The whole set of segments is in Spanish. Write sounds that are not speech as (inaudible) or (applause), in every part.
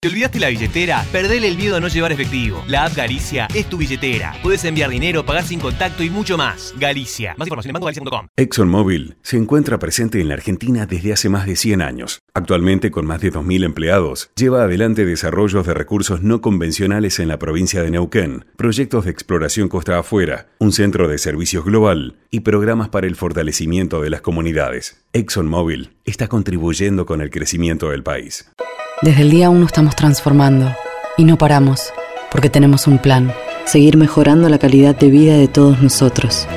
¿Te olvidaste la billetera? Perdele el miedo a no llevar efectivo. La app Galicia es tu billetera. Puedes enviar dinero, pagar sin contacto y mucho más. Galicia. Más información en bancogalicia.com. ExxonMobil se encuentra presente en la Argentina desde hace más de 100 años. Actualmente, con más de 2.000 empleados, lleva adelante desarrollos de recursos no convencionales en la provincia de Neuquén, proyectos de exploración costa afuera, un centro de servicios global y programas para el fortalecimiento de las comunidades. ExxonMobil está contribuyendo con el crecimiento del país. Desde el día 1 estamos transformando y no paramos, porque tenemos un plan, seguir mejorando la calidad de vida de todos nosotros.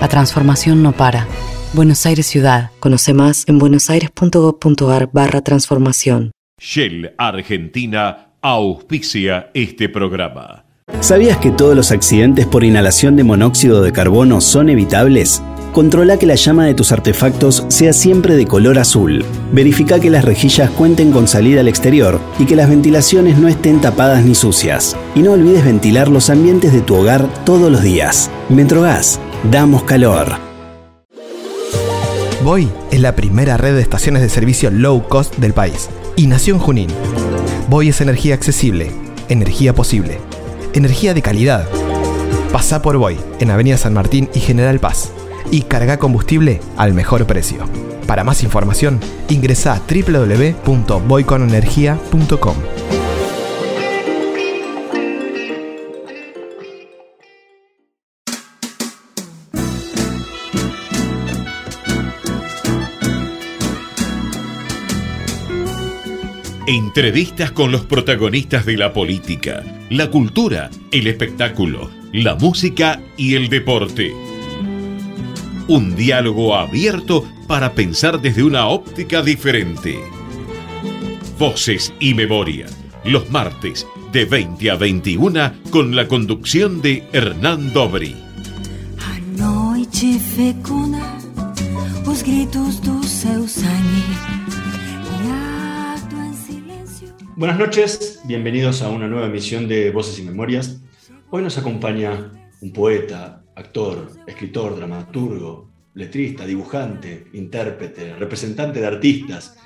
La transformación no para. Buenos Aires Ciudad. Conoce más en buenosaires.gov.ar barra transformación. Shell Argentina auspicia este programa. ¿Sabías que todos los accidentes por inhalación de monóxido de carbono son evitables? Controla que la llama de tus artefactos sea siempre de color azul. Verifica que las rejillas cuenten con salida al exterior y que las ventilaciones no estén tapadas ni sucias. Y no olvides ventilar los ambientes de tu hogar todos los días. Metrogas, damos calor. Voy es la primera red de estaciones de servicio low cost del país y nació en Junín. Voy es energía accesible, energía posible, energía de calidad. Pasa por Voy en Avenida San Martín y General Paz y carga combustible al mejor precio. Para más información, ingresa a www.boyconenergia.com. Entrevistas con los protagonistas de la política, la cultura, el espectáculo, la música y el deporte. Un diálogo abierto para pensar desde una óptica diferente. Voces y memoria, los martes de 20 a 21 con la conducción de Hernán Dobri. Buenas noches, bienvenidos a una nueva emisión de Voces y Memorias. Hoy nos acompaña un poeta, actor, escritor, dramaturgo, letrista, dibujante, intérprete, representante de artistas.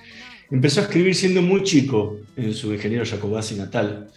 Empezó a escribir siendo muy chico en su ingeniero Jacobasi natal.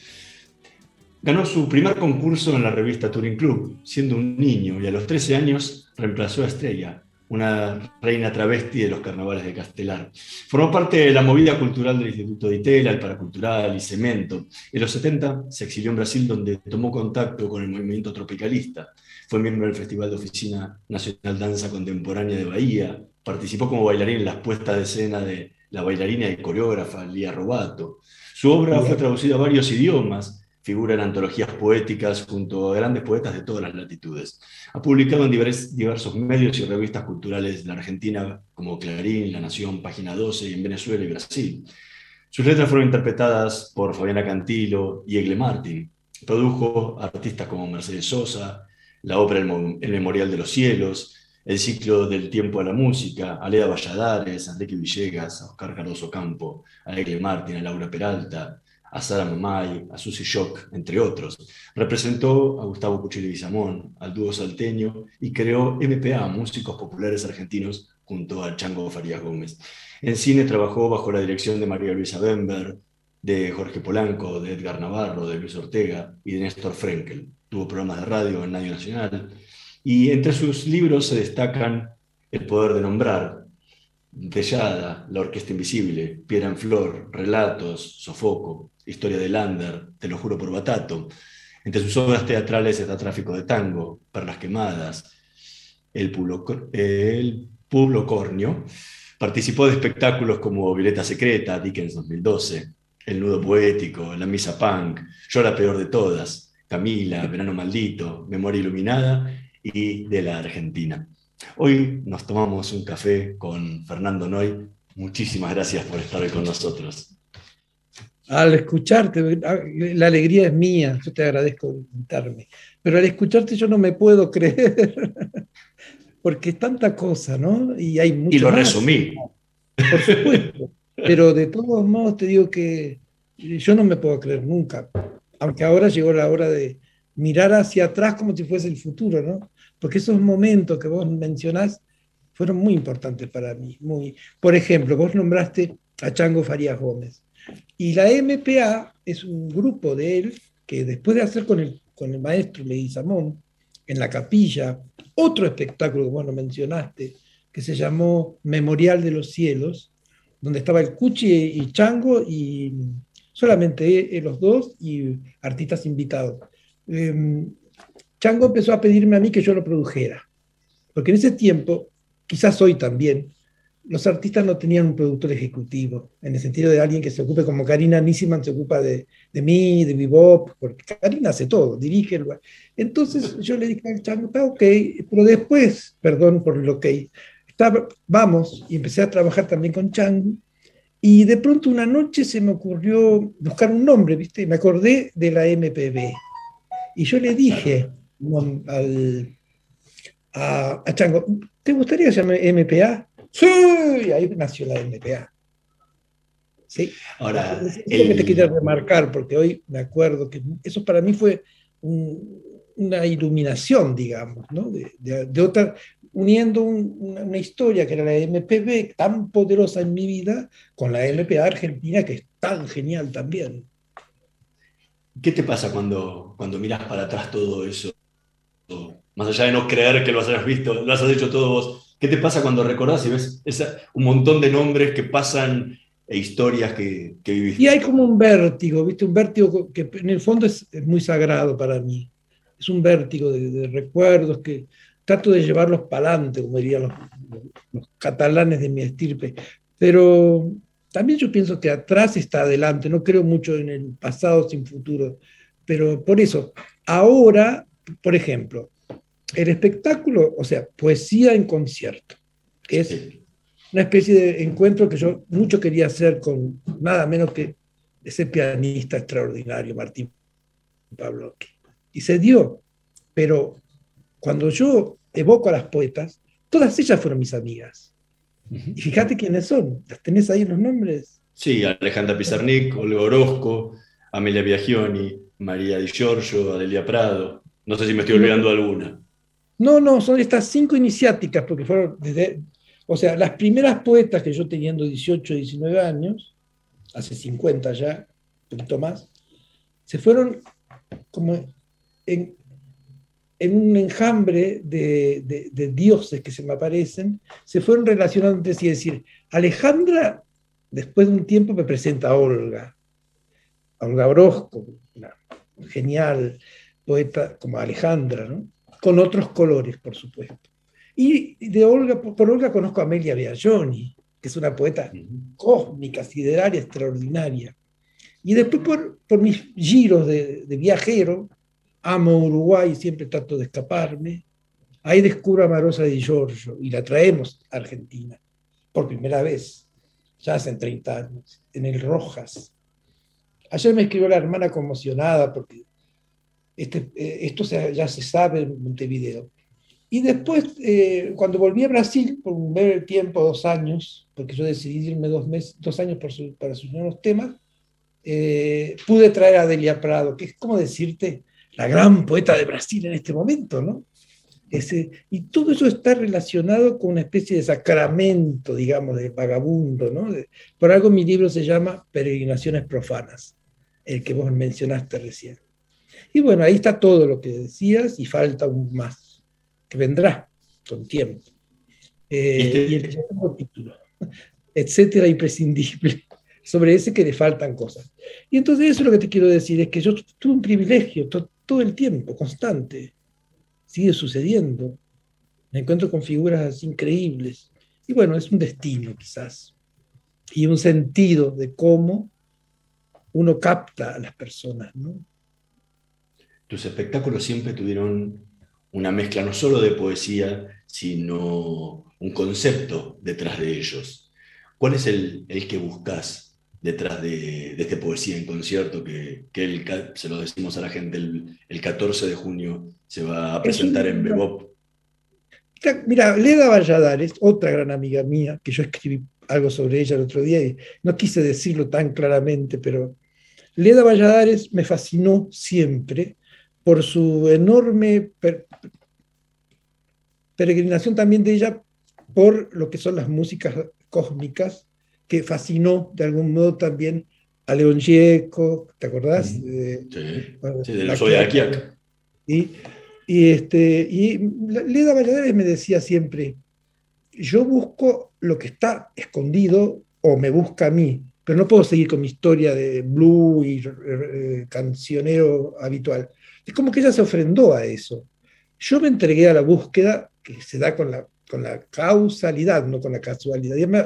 Ganó su primer concurso en la revista Touring Club, siendo un niño, y a los 13 años reemplazó a Estrella, una reina travesti de los carnavales de Castelar. Formó parte de la movida cultural del Instituto de Itela, el Paracultural y Cemento. En los 70 se exilió en Brasil, donde tomó contacto con el movimiento tropicalista. Fue miembro del Festival de Oficina Nacional Danza Contemporánea de Bahía. Participó como bailarín en las puestas de escena de la bailarina y coreógrafa Lía Robato. Su obra fue traducida a varios idiomas, figura en antologías poéticas junto a grandes poetas de todas las latitudes. Ha publicado en diversos medios y revistas culturales de la Argentina como Clarín, La Nación, Página 12 y en Venezuela y Brasil. Sus letras fueron interpretadas por Fabiana Cantilo y Egle Martin. Produjo artistas como Mercedes Sosa, la ópera El Memorial de los Cielos, el ciclo del tiempo a la música, Aleda Valladares, Enrique Villegas, Oscar Cardoso Campo, a Egle Martin, a Laura Peralta, a Sara Mamay, a Susy Shock, entre otros. Representó a Gustavo Cuchillo Guizamón, al dúo salteño y creó MPA, Músicos Populares Argentinos, junto a Chango Farías Gómez. En cine trabajó bajo la dirección de María Luisa Bember, de Jorge Polanco, de Edgar Navarro, de Luis Ortega y de Néstor Frenkel. Tuvo programas de radio en Radio Nacional. Y entre sus libros se destacan El poder de nombrar, Tellada, La Orquesta Invisible, Piedra en Flor, Relatos, Sofoco, Historia de Lander, Te lo juro por Batato. Entre sus obras teatrales está Tráfico de Tango, Perlas Quemadas, El Pueblo, el Cornio. Participó de espectáculos como Violeta Secreta, Dickens 2012, El Nudo Poético, La Misa Punk, Yo la peor de todas, Camila, Verano Maldito, Memoria Iluminada y de la Argentina. Hoy nos tomamos un café con Fernando Noy. Muchísimas gracias por estar hoy con nosotros. Al escucharte, la alegría es mía, yo te agradezco invitarme, pero al escucharte yo no me puedo creer, (laughs) porque es tanta cosa, ¿no? Y hay mucho Y lo más. resumí. Por supuesto, pero de todos modos te digo que yo no me puedo creer nunca, aunque ahora llegó la hora de mirar hacia atrás como si fuese el futuro, ¿no? Porque esos momentos que vos mencionás fueron muy importantes para mí. Muy... Por ejemplo, vos nombraste a Chango Farías Gómez. Y la MPA es un grupo de él que después de hacer con el, con el maestro Leguizamón en la capilla otro espectáculo que vos no mencionaste, que se llamó Memorial de los Cielos, donde estaba el Cuchi y Chango y solamente los dos y artistas invitados. Em, Chango empezó a pedirme a mí que yo lo produjera, porque en ese tiempo, quizás hoy también, los artistas no tenían un productor ejecutivo, en el sentido de alguien que se ocupe, como Karina Nissiman se ocupa de, mí, de Bebop, porque Karina hace todo, dirige el Entonces yo le dije al Chango, está ok, pero después, perdón por lo que vamos, y empecé a trabajar también con Chango, y de pronto una noche se me ocurrió buscar un nombre, ¿viste? Me acordé de la MPB. Y yo le dije al, a, a Chango, ¿te gustaría llame MPA? Sí, y ahí nació la MPA. Sí. Ahora, es lo que te quería remarcar, porque hoy me acuerdo que eso para mí fue una iluminación, digamos, ¿no? de, de, otra, uniendo una, historia que era la MPB, tan poderosa en mi vida, con la MPA argentina, que es tan genial también. ¿Qué te pasa cuando, cuando miras para atrás todo eso? Más allá de no creer que lo hayas visto, lo has hecho todo vos. ¿Qué te pasa cuando recordás y ves un montón de nombres que pasan e historias que, que, viviste? Y hay como un vértigo, ¿viste? Un vértigo que en el fondo es, muy sagrado para mí. Es un vértigo de recuerdos que, trato de llevarlos para adelante, como dirían los, catalanes de mi estirpe, pero también yo pienso que atrás está adelante, no creo mucho en el pasado sin futuro, pero por eso, ahora, por ejemplo, el espectáculo, o sea, poesía en concierto, es una especie de encuentro que yo mucho quería hacer con nada menos que ese pianista extraordinario, Martín Pablo. Y se dio, pero cuando yo evoco a las poetas, todas ellas fueron mis amigas. Y fíjate quiénes son, ¿las tenés ahí los nombres? Sí, Alejandra Pizarnik, Olga Orozco, Amelia Biagioni, María Di Giorgio, Adelia Prado. No sé si me estoy olvidando alguna. No, no, son estas cinco iniciáticas, porque fueron desde, o sea, las primeras poetas que yo teniendo 18, 19 años, hace 50 ya, un poquito más, se fueron como en, en un enjambre de, dioses que se me aparecen, se fueron relacionando entre sí. Es decir, Alejandra, después de un tiempo, me presenta a Olga, a Olga Orozco, una genial poeta como Alejandra, con otros colores, por supuesto. Y de Olga, por Olga conozco a Amelia Biagioni, que es una poeta cósmica, sideraria, extraordinaria. Y después por, por mis giros de viajero, amo Uruguay, siempre trato de escaparme. Ahí descubro a Marosa Di Giorgio y la traemos a Argentina por primera vez, ya hace 30 años, en el Rojas. Ayer me escribió la hermana conmocionada porque este, eh, esto ya se sabe en Montevideo. Y después, eh, cuando volví a Brasil, por un breve tiempo, dos años, porque yo decidí irme dos, meses, dos años para sus nuevos temas, eh, pude traer a Delia Prado, que es como decirte, la gran poeta de Brasil en este momento, ¿no? Ese, y todo eso está relacionado con una especie de sacramento, digamos, de vagabundo, ¿no? por algo mi libro se llama Peregrinaciones Profanas, el que vos mencionaste recién. Y bueno, ahí está todo lo que decías y falta aún más, que vendrá con tiempo. Eh, y el segundo título, (laughs) etcétera, imprescindible, sobre ese que le faltan cosas. Y entonces eso es lo que te quiero decir, es que yo tuve un privilegio, todo el tiempo, constante. Sigue sucediendo. Me encuentro con figuras increíbles. Y bueno, es un destino quizás. Y un sentido de cómo uno capta a las personas. Tus espectáculos siempre tuvieron una mezcla no solo de poesía, sino un concepto detrás de ellos. ¿Cuál es el, el que buscas detrás de, de este Poesía en Concierto que, que se lo decimos a la gente el, 14 de junio se va a presentar en Bebop. Mira, Leda Valladares, otra gran amiga mía, que yo escribí algo sobre ella el otro día y no quise decirlo tan claramente, pero Leda Valladares me fascinó siempre por su enorme peregrinación también de ella por lo que son las músicas cósmicas que fascinó de algún modo también a León Gieco, ¿te acordás? De- Sí, bueno, sí, de que- Akiak. Y, y, este, y Leda Valladares me decía siempre, yo busco lo que está escondido o me busca a mí, pero no puedo seguir con mi historia de blue y eh, cancionero habitual. Es como que ella se ofrendó a eso. Yo me entregué a la búsqueda que se da con la, con la causalidad, no con la casualidad. Y me,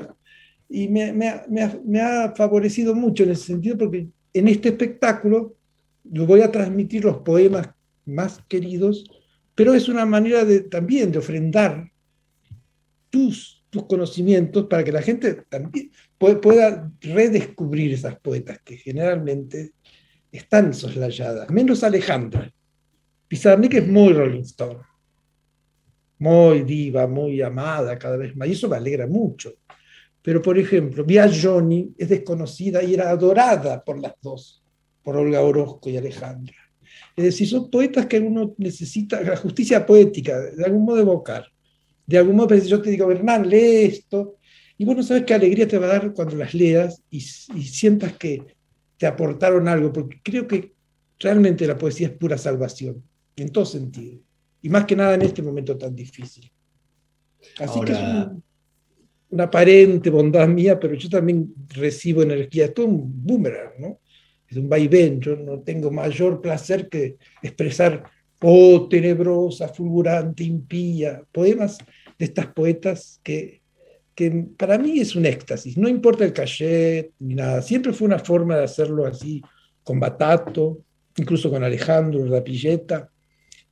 y me- ha- favorecido mucho en ese sentido porque en este espectáculo yo voy a transmitir los poemas más queridos, pero es una manera también de ofrendar tus, tus conocimientos para que la gente también pue- pueda redescubrir esas poetas que generalmente están soslayadas, menos Alejandra. Pizarnik es muy Rolling Stone, muy diva, muy amada cada vez más, y eso me alegra mucho. Pero, por ejemplo, Via Johnny es desconocida y era adorada por las dos, por Olga Orozco y Alejandra. Es decir, son poetas que uno necesita, la justicia poética, de algún modo evocar. De algún modo, pues, yo te digo, Hernán, lee esto, y vos no sabes qué alegría te va a dar cuando las leas y, y sientas que te aportaron algo, porque creo que realmente la poesía es pura salvación, en todo sentido, y más que nada en este momento tan difícil. Así que es Ahora- un- una aparente bondad mía, pero yo también recibo energía, es todo un boomerang, ¿no? Es un vaivén, yo no tengo mayor placer que expresar, oh, tenebrosa, fulgurante, impía, poemas de estas poetas que, que para mí es un éxtasis, no importa el cachet ni nada, siempre fue una forma de hacerlo así, con Batato, incluso con Alejandro Rapilleta,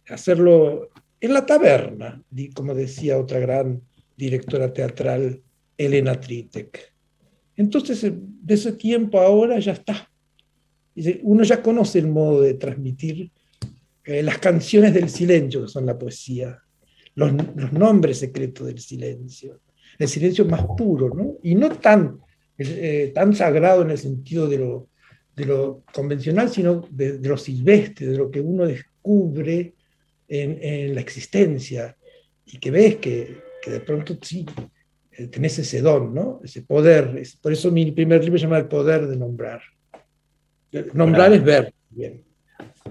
hacerlo en la taberna, como decía otra gran directora teatral, Elena Tritek. Entonces, eh, de ese tiempo ahora ya está. Uno ya conoce el modo de transmitir eh, las canciones del silencio, que son la poesía, los, nombres secretos del silencio, el silencio más puro, ¿no? Y no tan, eh, tan sagrado en el sentido de lo, convencional, sino de, lo silvestre, de lo que uno descubre en, la existencia y que ves que, que de pronto sí, tenés ese don, ¿no? Ese poder. Es- por eso mi primer libro se llama El poder de nombrar. Nombrar Ahora- es ver. Bien.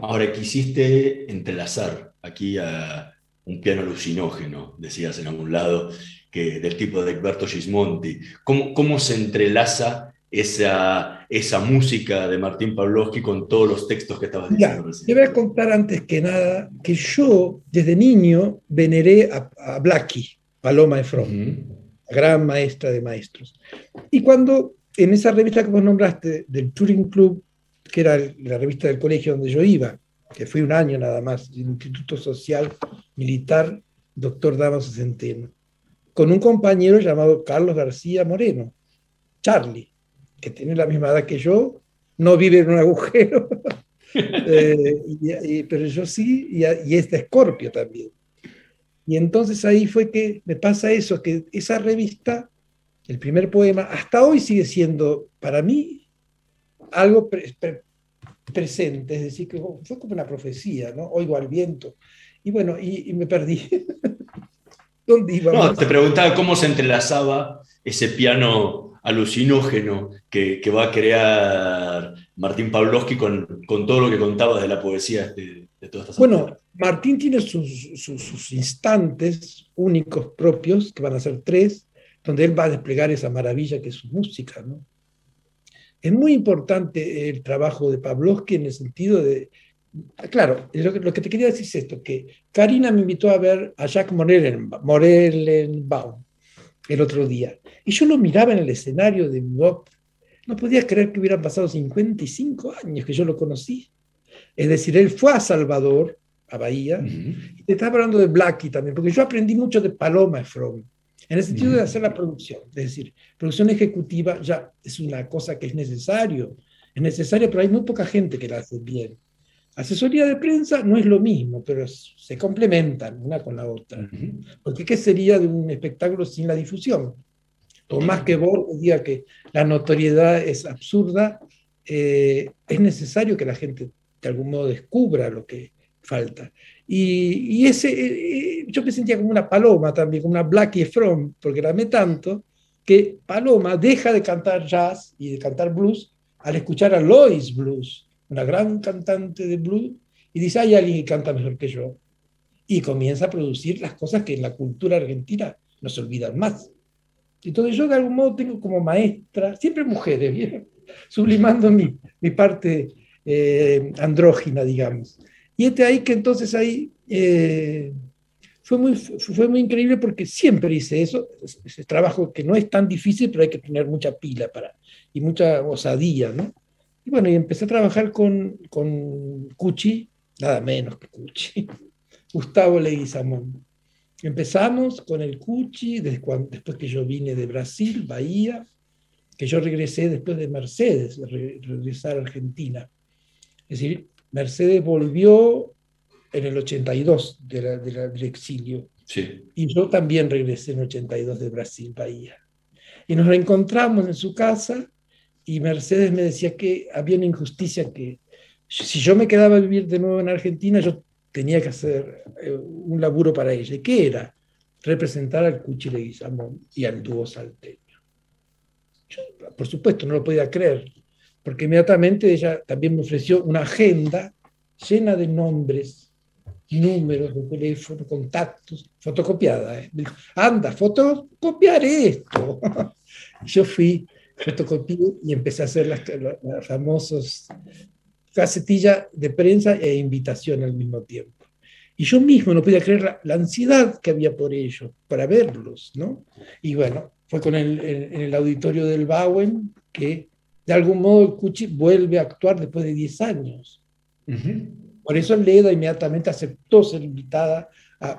Ahora quisiste entrelazar aquí a un piano alucinógeno, decías en algún lado, que, del tipo de Egberto Gismonti. ¿Cómo, cómo se entrelaza esa, esa música de Martín Pavlovsky con todos los textos que estabas diciendo te recién? voy a contar antes que nada que yo desde niño veneré a, a Blackie, Paloma Efron, Ujú. la gran maestra de maestros. Y cuando en esa revista que vos nombraste, del Turing Club, que era la revista del colegio donde yo iba, que fui un año nada más, el Instituto Social Militar, doctor Damaso Centeno, con un compañero llamado Carlos García Moreno, Charlie, que tiene la misma edad que yo, no vive en un agujero, (laughs) eh, pero yo sí, y, y es de Escorpio también. Y entonces ahí fue que me pasa eso, que esa revista, el primer poema, hasta hoy sigue siendo para mí algo pre- pre- presente, es decir, que fue como una profecía, ¿no? Oigo al viento. Y bueno, y, me perdí. (laughs) ¿Dónde íbamos? No, te preguntaba cómo se entrelazaba ese piano alucinógeno que, que va a crear Martín Pavlovsky con, con todo lo que contabas de la poesía de, de todas estas Bueno. Martín tiene sus, sus- sus instantes únicos propios, que van a ser tres, donde él va a desplegar esa maravilla que es su música. ¿no? Es muy importante el trabajo de Pavlovsky en el sentido de... Claro, lo que, lo que te quería decir es esto, que Karina me invitó a ver a Jacques Morellenba- Morellenbaum el otro día, y yo lo miraba en el escenario de Bebop, no podía creer que hubieran pasado 55 años que yo lo conocí. Es decir, él fue a Salvador, a Bahía, y te estaba hablando de Blackie también, porque yo aprendí mucho de Paloma From, en el sentido de hacer la producción. Es decir, producción ejecutiva ya es una cosa que es necesario, es necesaria, pero hay muy poca gente que la hace bien. Asesoría de prensa no es lo mismo, pero se complementan una con la otra. Porque ¿qué sería de un espectáculo sin la difusión? Tomás que Borges diga que la notoriedad es absurda, eh, es necesario que la gente de algún modo descubra lo que falta. Y, y ese, eh, eh, yo me sentía como una paloma también, como una Blackie From, porque la amé tanto que Paloma deja de cantar jazz y de cantar blues al escuchar a Lois Blues, una gran cantante de blues, y dice, hay alguien que canta mejor que yo. Y comienza a producir las cosas que en la cultura argentina no se olvidan más. Entonces yo de algún modo tengo como maestra, siempre mujeres, ¿bien? (laughs) sublimando mi, mi parte eh, andrógina, digamos. Y este ahí que entonces ahí eh, fue, muy, fue muy increíble porque siempre hice eso, ese trabajo que no es tan difícil, pero hay que tener mucha pila para, y mucha osadía, ¿no? Y bueno, y empecé a trabajar con, con Cuchi, nada menos que Cuchi, (laughs) Gustavo Leguizamón. Empezamos con el Cuchi después que yo vine de Brasil, Bahía, que yo regresé después de Mercedes, regresar a Argentina. Es decir, Mercedes volvió en el 82 del exilio. Y yo también regresé en el 82 de Brasil, Bahía. Y nos reencontramos en su casa y Mercedes me decía que había una injusticia que si yo me quedaba a vivir de nuevo en Argentina, yo tenía que hacer eh, un laburo para ella. ¿Y qué era? Representar al Cuchi Leguizamón y al dúo salteño. Yo, por supuesto, no lo podía creer, porque inmediatamente ella también me ofreció una agenda llena de nombres, números de teléfono, contactos, fotocopiada. ¿eh? anda, fotocopiar esto. (laughs) Yo fui fotocopié y empecé a hacer las, las famosas casetillas de prensa e invitación al mismo tiempo. Y yo mismo no podía creer la, ansiedad que había por ellos, para verlos, ¿no? Y bueno, fue con el, en el auditorio del Bauen que de algún modo el Cuchi vuelve a actuar después de 10 años. Por eso Leda inmediatamente aceptó ser invitada,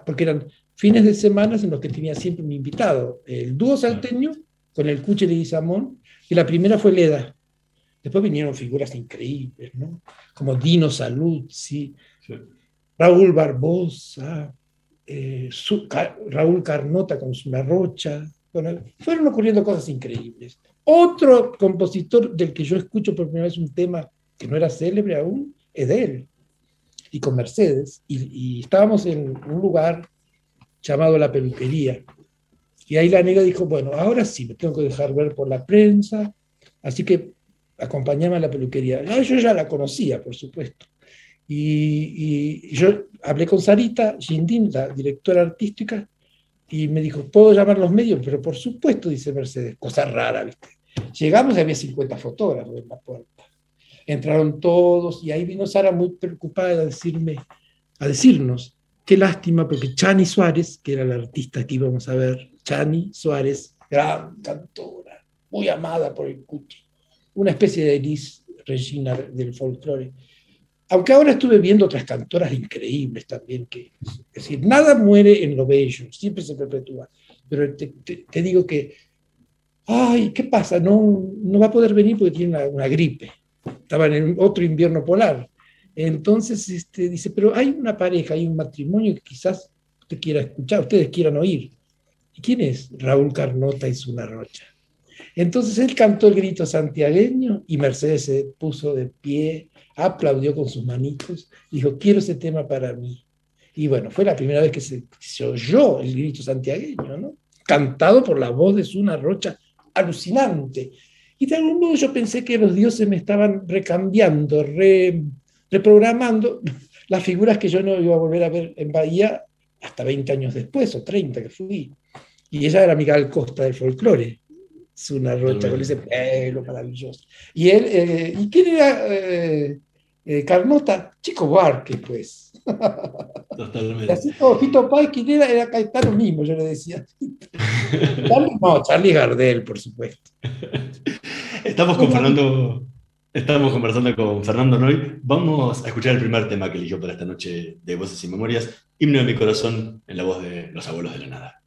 porque eran fines de semana en los que tenía siempre un invitado, el dúo salteño con el Cuchi Leguizamón y la primera fue Leda. Después vinieron figuras increíbles, ¿no? Como Dino Saluzzi, Raúl Barbosa, eh, Raúl Carnota con su Rocha. Bueno, fueron ocurriendo cosas increíbles. Otro compositor del que yo escucho por primera vez un tema que no era célebre aún, es de él, y con Mercedes. Y, y estábamos en un lugar llamado La Peluquería, y ahí la negra dijo, bueno, ahora sí, me tengo que dejar ver por la prensa, así que acompañame a la peluquería. yo ya la conocía, por supuesto. Y, yo hablé con Sarita Gindin, la directora artística, y me dijo, ¿puedo llamar los medios? Pero por supuesto, dice Mercedes, cosa rara. Llegamos y había 50 fotógrafos en la puerta. Entraron todos y ahí vino Sara muy preocupada a decirme, a decirnos, qué lástima, porque Chani Suárez, que era la artista que íbamos a ver, Chani Suárez, gran cantora, muy amada por el Cuchi, una especie de Elis Regina del folclore. Aunque ahora estuve viendo otras cantoras increíbles también, que, es decir, nada muere en lo bello, siempre se perpetúa. Pero te, digo que, ay, ¿qué pasa? No, no va a poder venir porque tiene una, gripe. Estaba en otro invierno polar. Entonces este, dice, pero hay una pareja, hay un matrimonio que quizás te quiera escuchar, ustedes quieran oír. ¿Y quién es? Raúl Carnota y Zuna Rocha. Entonces él cantó el grito santiagueño y Mercedes se puso de pie, aplaudió con sus manitos, dijo, quiero ese tema para mí. Y bueno, fue la primera vez que se, oyó el grito santiagueño, ¿no? Cantado por la voz de Zuna Rocha, alucinante. Y de algún modo yo pensé que los dioses me estaban recambiando, reprogramando (laughs) las figuras que yo no iba a volver a ver en Bahía hasta 20 años después, o 30 que fui. Y ella era Miguel Costa del folclore. Es una rocha con ese pelo maravilloso. Y él, eh, ¿y quién era eh, eh, Carnota? Chico Buarque, pues. (laughs) Totalmente. Así como Fito Páez, ¿quién era? Era Caetano mismo, yo le decía. (laughs) Charlie, no, Charlie Gardel, por supuesto. Estamos con Fernando, estamos conversando con Fernando Noy. Vamos a escuchar el primer tema que eligió para esta noche de Voces y Memorias, Himno de mi corazón, en la voz de los abuelos de la nada.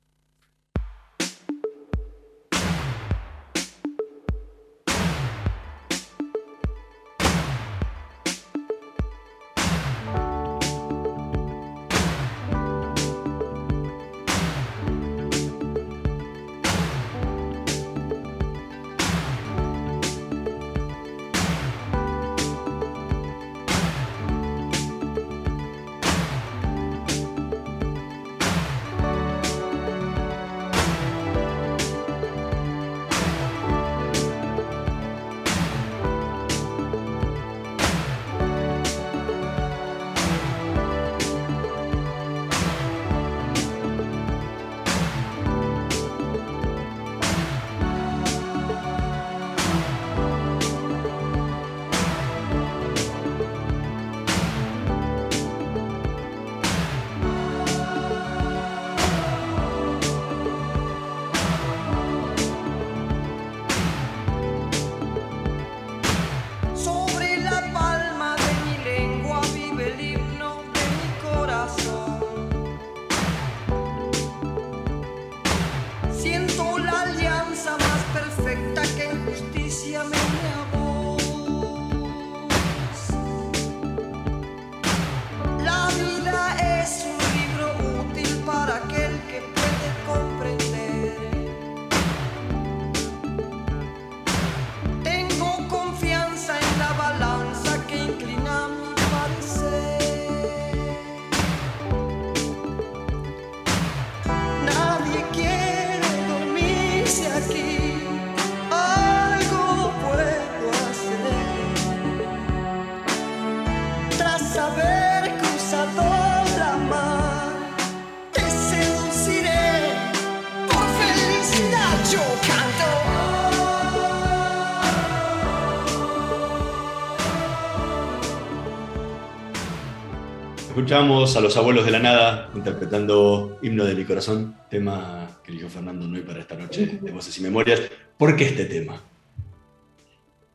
Escuchamos a los abuelos de la nada interpretando Himno de mi corazón, tema que eligió Fernando Nui para esta noche de Voces y Memorias. ¿Por qué este tema?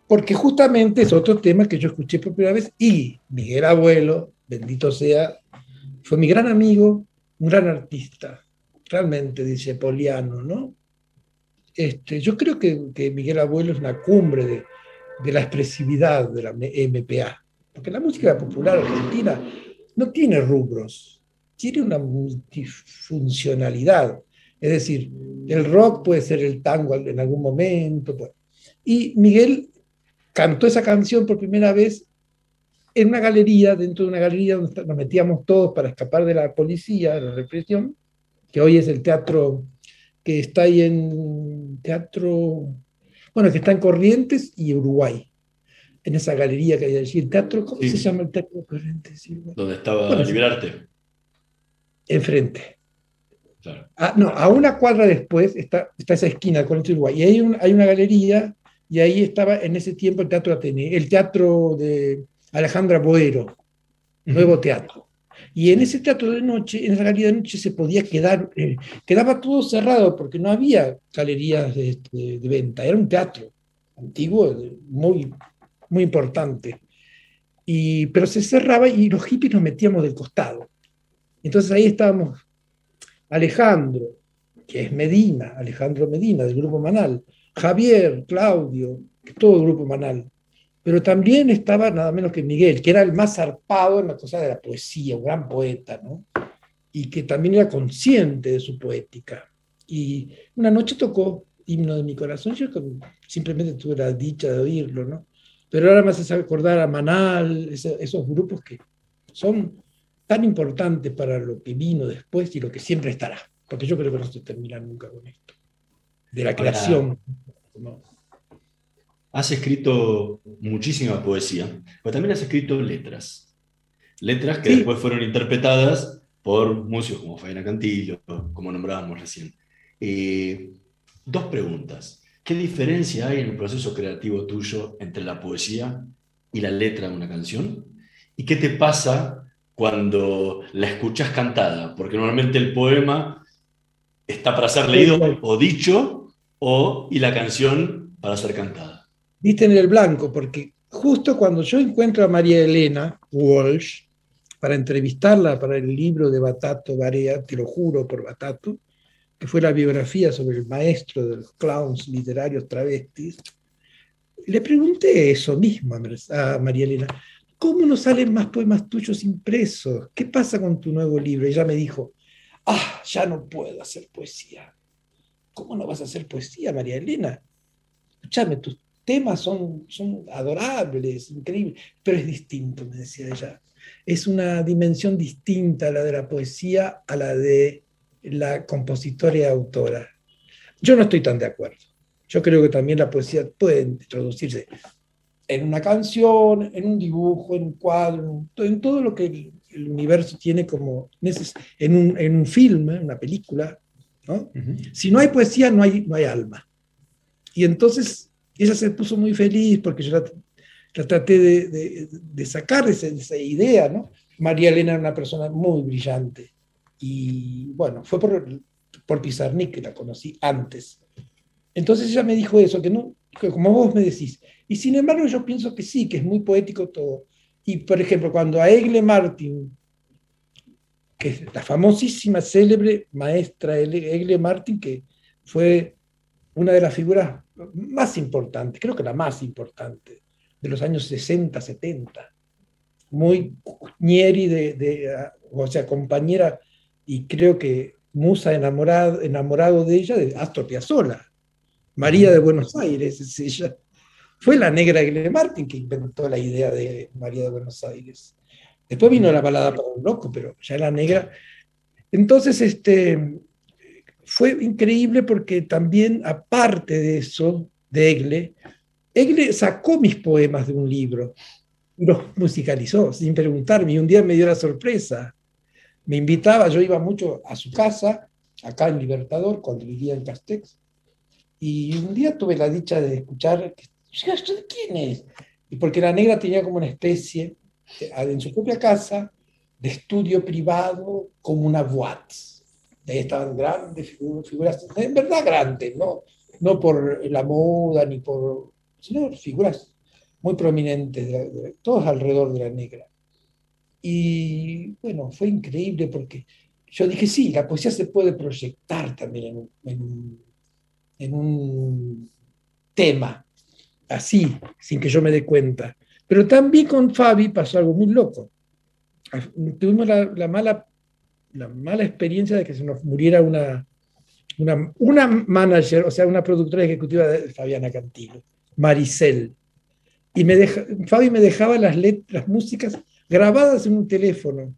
Porque justamente es otro tema que yo escuché por primera vez y Miguel Abuelo, bendito sea, fue mi gran amigo, un gran artista, realmente, dice Poliano, ¿no? Este, yo creo que, que Miguel Abuelo es una cumbre de, de la expresividad de la MPA, porque la música popular argentina no tiene rubros, tiene una multifuncionalidad. Es decir, el rock puede ser el tango en algún momento. Y Miguel cantó esa canción por primera vez en una galería, dentro de una galería donde nos metíamos todos para escapar de la policía, de la represión, que hoy es el teatro que está ahí en teatro, bueno, que está en Corrientes y Uruguay en esa galería que hay allí, el teatro, ¿cómo Sí. se llama el teatro de Corrientes? Sí, bueno. ¿Dónde estaba Bueno. Liberarte? Enfrente. Claro. Ah, no, a una cuadra después está, está esa esquina, Corrientes y Uruguay, y hay, un- hay una galería, y ahí estaba en ese tiempo el Teatro Ateneo, el teatro de Alejandra Boero, nuevo teatro. Y en ese teatro de noche, en esa galería de noche, se podía quedar, eh, quedaba todo cerrado porque no había galerías de, de- de venta, era un teatro antiguo, muy, muy importante. Y, pero se cerraba y los hippies nos metíamos del costado. Entonces ahí estábamos Alejandro, que es Medina, Alejandro Medina, del Grupo Manal, Javier, Claudio, todo el Grupo Manal. Pero también estaba nada menos que Miguel, que era el más zarpado en la cosa de la poesía, un gran poeta, ¿no? Y que también era consciente de su poética. Y una noche tocó Himno de mi corazón, yo simplemente tuve la dicha de oírlo, ¿no? Pero ahora me hace acordar a Manal, esos grupos que son tan importantes para lo que vino después y lo que siempre estará, porque yo creo que no se termina nunca con esto, de la creación. Has escrito muchísima poesía, pero también has escrito letras. Letras que Sí. después fueron interpretadas por músicos como Fabiana Cantillo, como nombrábamos recién. Eh, dos preguntas. ¿Qué diferencia hay en el proceso creativo tuyo entre la poesía y la letra de una canción? ¿Y qué te pasa cuando la escuchas cantada? Porque normalmente el poema está para ser leído o dicho, o, y la canción para ser cantada. Viste en el blanco, porque justo cuando yo encuentro a María Elena Walsh para entrevistarla para el libro de Batato Barea, te lo juro por Batato, que fue la biografía sobre el maestro de los clowns literarios travestis, le pregunté eso mismo a María Elena, ¿cómo no salen más poemas tuyos impresos? ¿Qué pasa con tu nuevo libro? Y ella me dijo, ah, ya no puedo hacer poesía. ¿Cómo no vas a hacer poesía, María Elena? Escúchame, tus temas son, son adorables, increíbles, pero es distinto, me decía ella. Es una dimensión distinta a la de la poesía a la de la compositora y autora. Yo no estoy tan de acuerdo. Yo creo que también la poesía puede introducirse en una canción, en un dibujo, en un cuadro, en, to- en todo lo que el, el universo tiene como en un, en un film, en una película. ¿no? Si no hay poesía, no hay, no hay alma. Y entonces ella se puso muy feliz porque yo la, la traté de, de- de sacar de esa idea, ¿no? María Elena era una persona muy brillante. Y bueno, fue por, por Pizarnik que la conocí antes. Entonces ella me dijo eso, que no, como vos me decís. Y sin embargo yo pienso que sí, que es muy poético todo. Y por ejemplo, cuando a Egle Martin, que es la famosísima, célebre maestra Egle Martin, que fue una de las figuras más importantes, creo que la más importante, de los años 60, 70. Muy ñeri de, de, o sea, compañera y creo que musa enamorado, enamorado de ella, de Astor Piazzolla. María de Buenos Aires es ella. Fue la negra Egle Martin que inventó la idea de María de Buenos Aires. Después vino la balada para un loco, pero ya la negra. Entonces, este, fue increíble porque también, aparte de eso, de Egle, Egle sacó mis poemas de un libro los musicalizó sin preguntarme. Y un día me dio la sorpresa. Me invitaba, yo iba mucho a su casa, acá en Libertador, cuando vivía en Castex. Y un día tuve la dicha de escuchar, ¿esto de quién es? Y porque la negra tenía como una especie, de- en su propia casa, de estudio privado, como una boîte. Y ahí estaban grandes figu- figuras, en verdad grandes, ¿no? No por la moda ni por. sino figuras muy prominentes, de- de- todos alrededor de la negra. Y bueno, fue increíble porque yo dije, sí, la poesía se puede proyectar también en un, en tema, así, sin que yo me dé cuenta. Pero también con Fabi pasó algo muy loco. Tuvimos la, la mala, la mala experiencia de que se nos muriera una, una, una manager, o sea, una productora ejecutiva de Fabiana Cantilo, Maricel. Y me Fabi me dejaba las, let- las músicas grabadas en un teléfono.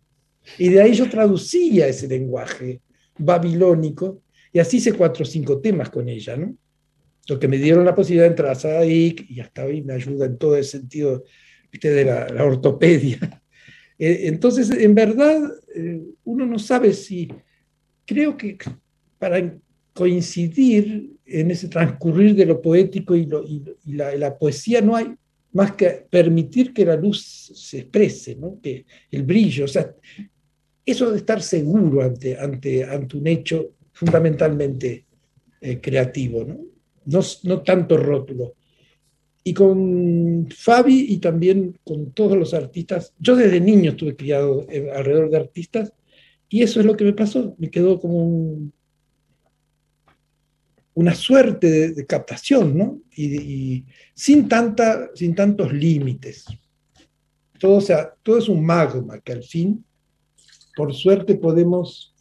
Y de ahí yo traducía ese lenguaje babilónico y así hice cuatro o cinco temas con ella, ¿no? Lo que me dieron la posibilidad de entrar a SADIC y hasta hoy me ayuda en todo el sentido de la, ortopedia. (laughs) Eh, Entonces, en verdad, eh, uno no sabe si, creo que para coincidir en ese transcurrir de lo poético y, la poesía no hay más que permitir que la luz se exprese, ¿no? que el brillo, o sea, eso de estar seguro ante, ante, ante un hecho fundamentalmente eh, creativo, ¿no? No, no tanto rótulo. Y con Fabi y también con todos los artistas, yo desde niño estuve criado eh, alrededor de artistas y eso es lo que me pasó, me quedó como un- una suerte de, captación, ¿no? Y, sin, tanta, sin tantos límites. Todo, sea, todo es un magma que al fin, por suerte, podemos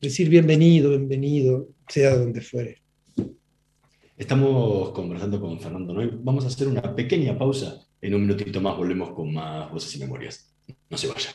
decir bienvenido, bienvenido, sea donde fuere. Estamos conversando con Fernando. Vamos a hacer una pequeña pausa. En un minutito más volvemos con más voces y memorias. No se vayan.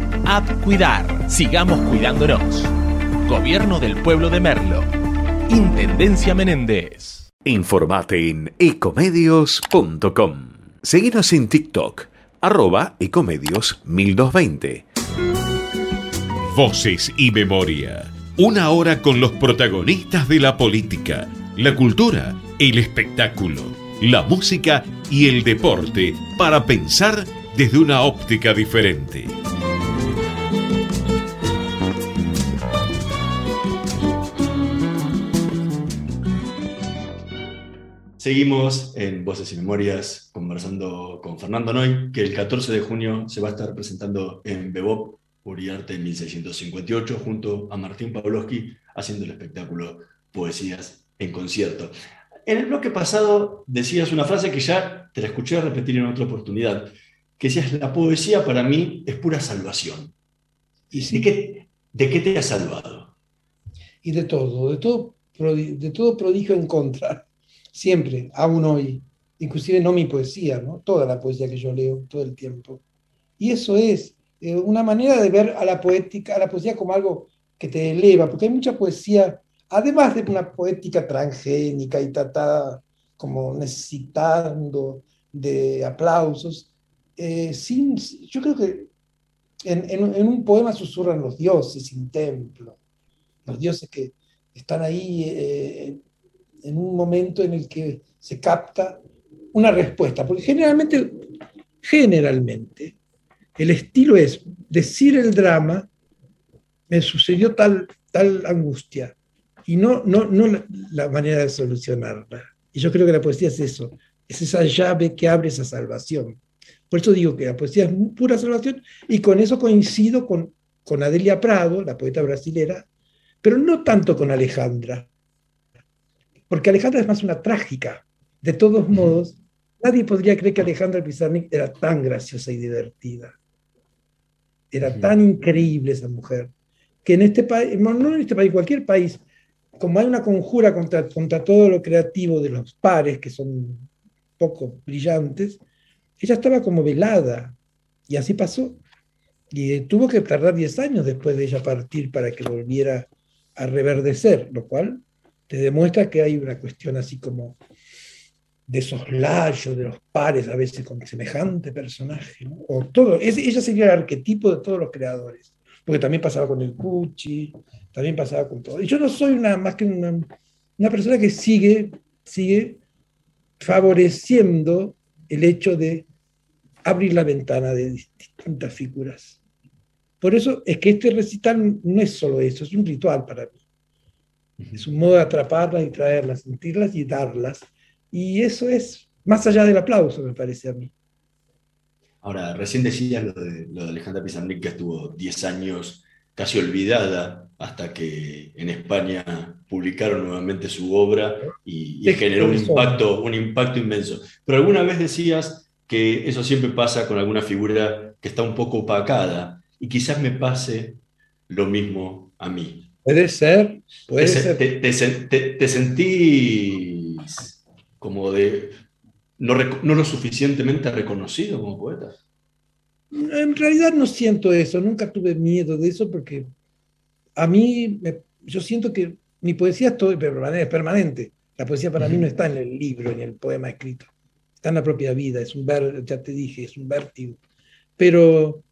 App Cuidar. Sigamos cuidándonos. Gobierno del Pueblo de Merlo. Intendencia Menéndez. Informate en ecomedios.com. Seguinos en TikTok, arroba ecomedios 1220. Voces y memoria. Una hora con los protagonistas de la política, la cultura, el espectáculo, la música y el deporte para pensar desde una óptica diferente. Seguimos en Voces y Memorias conversando con Fernando Noy, que el 14 de junio se va a estar presentando en Bebop, Uriarte 1658, junto a Martín Pawlowski, haciendo el espectáculo Poesías en concierto. En el bloque pasado decías una frase que ya te la escuché repetir en otra oportunidad, que decías, la poesía para mí es pura salvación. ¿Y de qué, de qué te ha salvado? y de todo, de todo, de todo prodigio en contra, siempre, aún hoy, inclusive no mi poesía, ¿no? toda la poesía que yo leo todo el tiempo. Y eso es eh, una manera de ver a la poética, a la poesía como algo que te eleva, porque hay mucha poesía, además de una poética transgénica y tratada como necesitando de aplausos. Eh, sin, yo creo que en, un poema susurran los dioses sin templo, los dioses que están ahí eh, en un momento en el que se capta una respuesta, porque generalmente, generalmente, el estilo es decir el drama, me sucedió tal, tal angustia, y no, no, no la, manera de solucionarla. Y yo creo que la poesía es eso, es esa llave que abre esa salvación. Por eso digo que la poesía es pura salvación, y con eso coincido con, con Adelia Prado, la poeta brasilera, pero no tanto con Alejandra, porque Alejandra es más una trágica. De todos modos, nadie podría creer que Alejandra Pizarnik era tan graciosa y divertida. Era tan increíble esa mujer, que en este país, no en este país, cualquier país, como hay una conjura contra, contra todo lo creativo de los pares, que son poco brillantes, ella estaba como velada, y así pasó. Y eh, tuvo que tardar 10 años después de ella partir para que volviera a reverdecer, lo cual te demuestra que hay una cuestión así como de soslayo de los pares a veces con semejante personaje. O todo, es- ella sería el arquetipo de todos los creadores, porque también pasaba con el Cuchi, también pasaba con todo. Y yo no soy una, más que una, una persona que sigue, sigue favoreciendo el hecho de abrir la ventana de distintas figuras. Por eso es que este recital no es solo eso, es un ritual para mí. Es un modo de atraparlas y traerlas, sentirlas y darlas. Y eso es más allá del aplauso, me parece a mí. Ahora, recién decías lo de, lo de Alejandra Pizarnik, que estuvo 10 años casi olvidada hasta que en España publicaron nuevamente su obra y, generó un impacto, un impacto inmenso. Pero alguna vez decías que eso siempre pasa con alguna figura que está un poco opacada y quizás me pase lo mismo a mí. Puede ser, puede te, se- ser. te- te sen- te- te sentís como de no, lo suficientemente reconocido como poeta. En realidad no siento eso, nunca tuve miedo de eso porque a mí, me- yo siento que mi poesía es, todo, es permanente. La poesía para mí no está en el libro en el poema escrito, está en la propia vida, es un ver, ya te dije, es un vértigo. Pero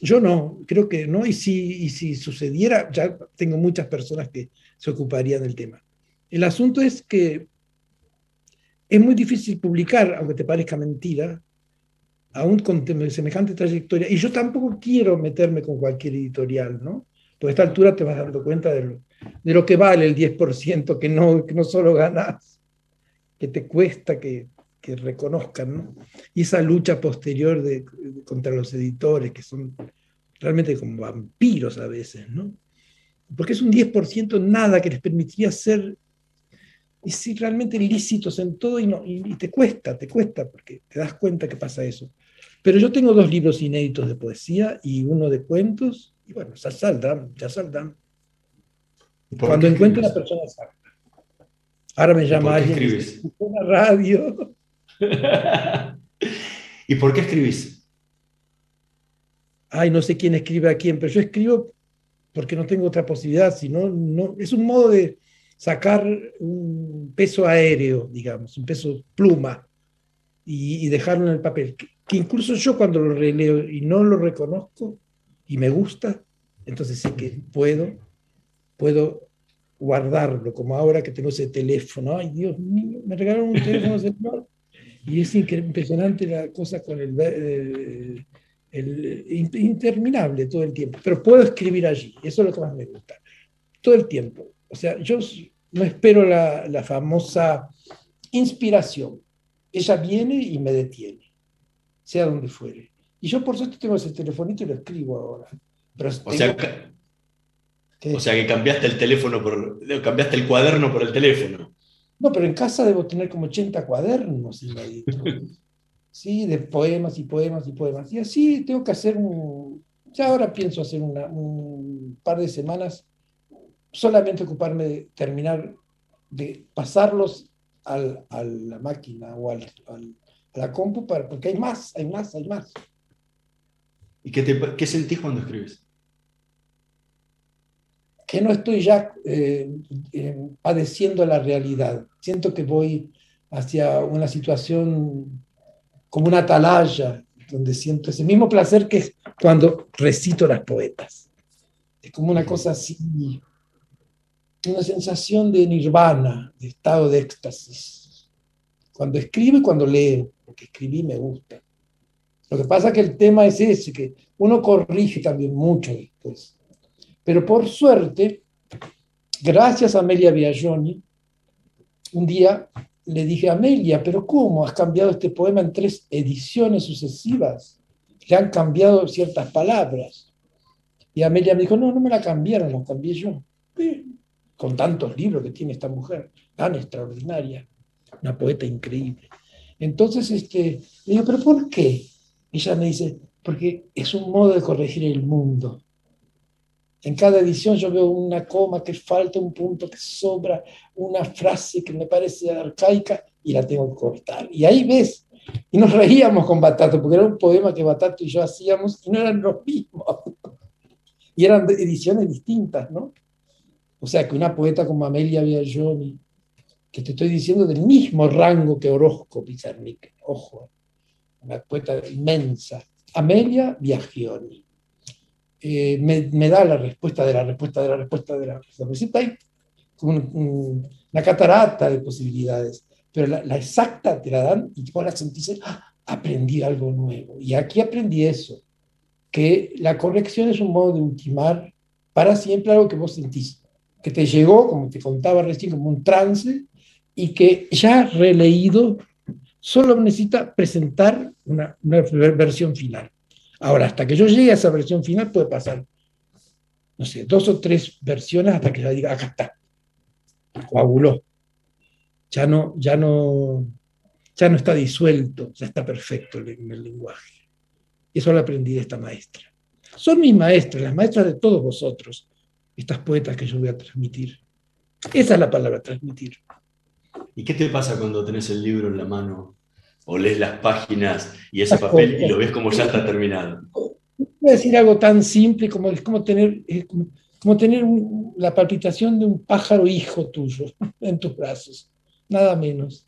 yo no, creo que no, y si, y si sucediera, ya tengo muchas personas que se ocuparían del tema. El asunto es que es muy difícil publicar, aunque te parezca mentira, aún con semejante trayectoria. Y yo tampoco quiero meterme con cualquier editorial, ¿no? Porque a esta altura te vas dando cuenta de lo, de lo que vale el 10%, que no, que no solo ganas, que te cuesta que, que reconozcan, ¿no? Y esa lucha posterior de, de- contra los editores, que son realmente como vampiros a veces, ¿no? Porque es un 10% nada que les permitiría ser y sí, realmente lícitos en todo y, no, y, te cuesta, te cuesta, porque te das cuenta que pasa eso. Pero yo tengo dos libros inéditos de poesía y uno de cuentos, y bueno, ya saldrán, ya saldrán. ¿Por Cuando la escribes? persona exacta. Ahora me llama alguien y escribes? dice, "Escuché una radio. ¿Y por qué escribís? Ay, no sé quién escribe a quién, pero yo escribo porque no tengo otra posibilidad, sino no, es un modo de sacar un peso aéreo, digamos, un peso pluma, y, y dejarlo en el papel. Que, que incluso yo cuando lo releo y no lo reconozco y me gusta, entonces sé que puedo, puedo guardarlo, como ahora que tengo ese teléfono. Ay, Dios mío, me regalaron un teléfono (laughs) celular y es impresionante la cosa con el, eh, el- in- interminable todo el tiempo. Pero puedo escribir allí, eso es lo que más me gusta. Todo el tiempo. O sea, yo no espero la, la famosa inspiración. Ella viene y me detiene, sea donde fuere. Y yo por suerte tengo ese telefonito y lo escribo ahora. Pero O sea, ¿Qué? o sea que cambiaste el teléfono por, cambiaste el cuaderno por el teléfono. No, pero en casa debo tener como 80 cuadernos. (laughs) Sí, de poemas y poemas y poemas. Y así tengo que hacer un... Ya ahora pienso hacer una- un par de semanas, solamente ocuparme de terminar, de pasarlos al- a la máquina o al- al- a la compu, para, porque hay más, hay más, hay más. ¿Y qué, te, qué sentís cuando escribes? Que no estoy ya eh, eh, padeciendo la realidad. Siento que voy hacia una situación como una atalaya, donde siento ese mismo placer que es cuando recito las poetas. Es como una cosa así, una sensación de nirvana, de estado de éxtasis. Cuando escribo y cuando leo, porque escribí me gusta. Lo que pasa es que el tema es ese, que uno corrige también mucho después. Pero por suerte, gracias a Amelia Biagioni, un día le dije a Amelia, pero ¿cómo has cambiado este poema en tres ediciones sucesivas? Le han cambiado ciertas palabras. Y Amelia me dijo, no, no me la cambiaron, la cambié yo. Con tantos libros que tiene esta mujer, tan extraordinaria, una poeta increíble. Entonces, este, le digo, ¿pero por qué? Ella me dice, porque es un modo de corregir el mundo. En cada edición yo veo una coma que falta, un punto que sobra, una frase que me parece arcaica y la tengo que cortar. Y ahí ves. Y nos reíamos con Batato, porque era un poema que Batato y yo hacíamos y no eran los mismos. (laughs) Y eran ediciones distintas, ¿no? O sea que una poeta como Amelia Biagioni, que te estoy diciendo del mismo rango que Orozco Pizarnik, ojo, una poeta inmensa, Amelia Biagioni eh, me, me da la respuesta de la respuesta de la respuesta de la respuesta. Hay un- un- una catarata de posibilidades, pero la, la exacta te la dan y vos la sentís, "Ah, aprendí algo nuevo. Y aquí aprendí eso, que la corrección es un modo de ultimar para siempre algo que vos sentís, que te llegó, como te contaba recién, como un trance, y que ya releído solo necesita presentar una, una versión final. Ahora, hasta que yo llegue a esa versión final puede pasar, no sé, dos o tres versiones hasta que ya diga, acá está, coaguló. Ya no, ya no, ya no está disuelto, ya está perfecto el- en el lenguaje. Y eso lo aprendí de esta maestra. Son mis maestras, las maestras de todos vosotros, estas poetas que yo voy a transmitir. Esa es la palabra, transmitir. ¿Y qué te pasa cuando tenés el libro en la mano o lees las páginas y ese papel y lo ves como ya está terminado? Voy a decir algo tan simple como es como tener, es tener la palpitación de un pájaro hijo tuyo (laughs) en tus brazos, nada menos.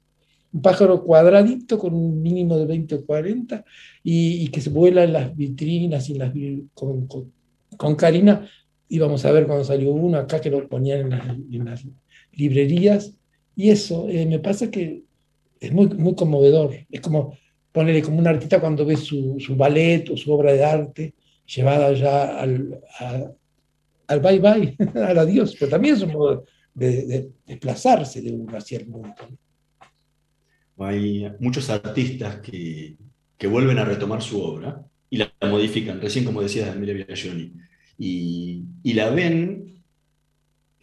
Un pájaro cuadradito con un mínimo de 20 o 40 y, que se vuela en las vitrinas y las, con, con, con Karina íbamos a ver cuando salió uno acá que lo ponían en las, en las librerías y eso eh, me pasa que es muy, muy conmovedor. Es como ponerle como un artista cuando ve su, su ballet o su obra de arte llevada ya al, a- al bye bye, (laughs) al adiós, pero también es un modo de, de desplazarse de uno hacia el mundo. Hay muchos artistas que, que vuelven a retomar su obra y la modifican, recién como decías de Emilia Biagioni, y, y la ven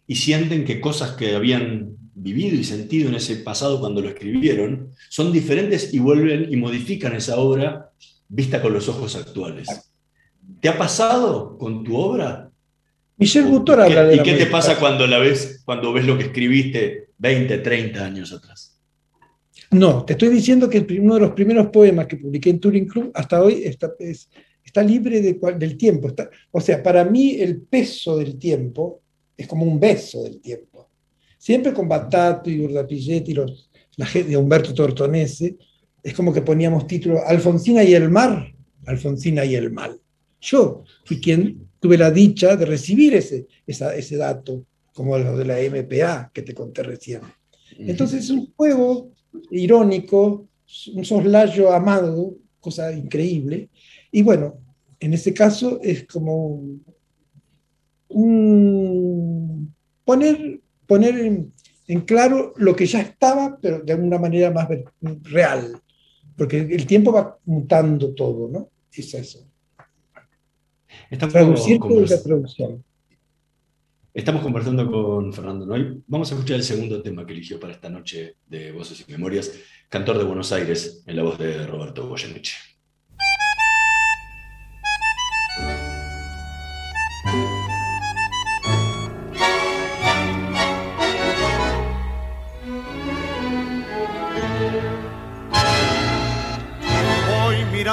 y sienten que cosas que habían vivido y sentido en ese pasado cuando lo escribieron son diferentes y vuelven y modifican esa obra vista con los ojos actuales. ¿Te ha pasado con tu obra? Michel Butor ¿Qué- habla de ¿Y la qué te pasa cuando la ves, cuando ves lo que escribiste 20, 30 años atrás? No, te estoy diciendo que uno de los primeros poemas que publiqué en Turing Club hasta hoy está, es- está libre de del tiempo. Está, o sea, para mí el peso del tiempo es como un beso del tiempo. Siempre con Batato y Urdapilleti y los, la gente de Humberto Tortonese, es como que poníamos título Alfonsina y el mar, Alfonsina y el mal. Yo fui quien tuve la dicha de recibir ese, esa- ese dato, como lo de la MPA que te conté recién. Entonces es un juego irónico, un soslayo amado, cosa increíble. Y bueno, en ese caso es como un- un- poner, poner en, en claro lo que ya estaba, pero de alguna manera más real. Porque el tiempo va mutando todo, ¿no? Es eso. Estamos, Traducir convers- la traducción. estamos conversando con Fernando Noy. Vamos a escuchar el segundo tema que eligió para esta noche de Voces y Memorias, Cantor de Buenos Aires, en la voz de Roberto Goyeneche.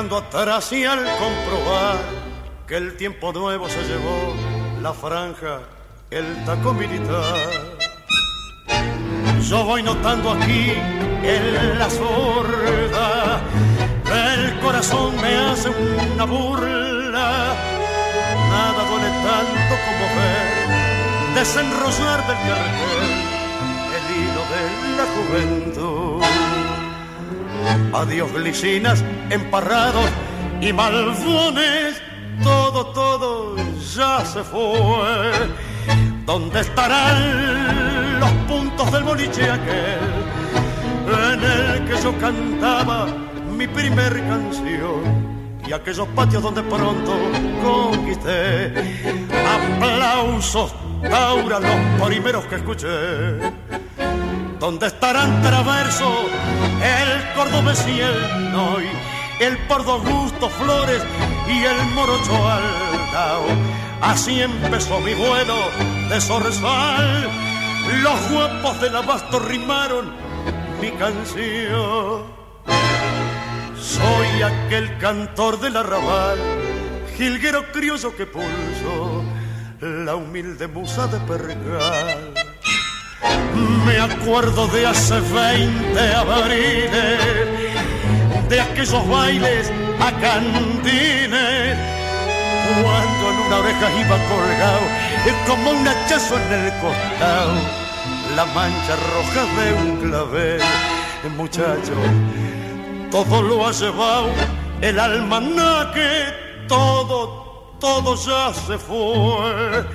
Mirando atrás y al comprobar que el tiempo nuevo se llevó la franja, el taco militar. yo voy notando aquí en la sorda. El corazón me hace una burla. Nada duele tanto como ver desenrollar del cartel el hilo de la juventud. Adiós glicinas emparrados y malvones, todo, todo ya se fue. ¿Dónde estarán los puntos del boliche aquel en el que yo cantaba mi primer canción? Y aquellos patios donde pronto conquisté aplausos, Taura, los primeros que escuché. ¿Dónde estarán traverso el cordobés y el noy? El pordo Augusto Flores y el morocho Aldao. Así empezó mi vuelo de zorzal. Los guapos del abasto rimaron mi canción. Soy aquel cantor del arrabal, jilguero criollo que pulso la humilde musa de pergal. Me acuerdo de hace 20 abriles, de aquellos bailes a cantines, cuando en una oreja iba colgado, como un hachazo en el costado, la mancha roja de un clavel. Muchacho, todo lo ha llevado el almanaque, todo, todo ya se fue.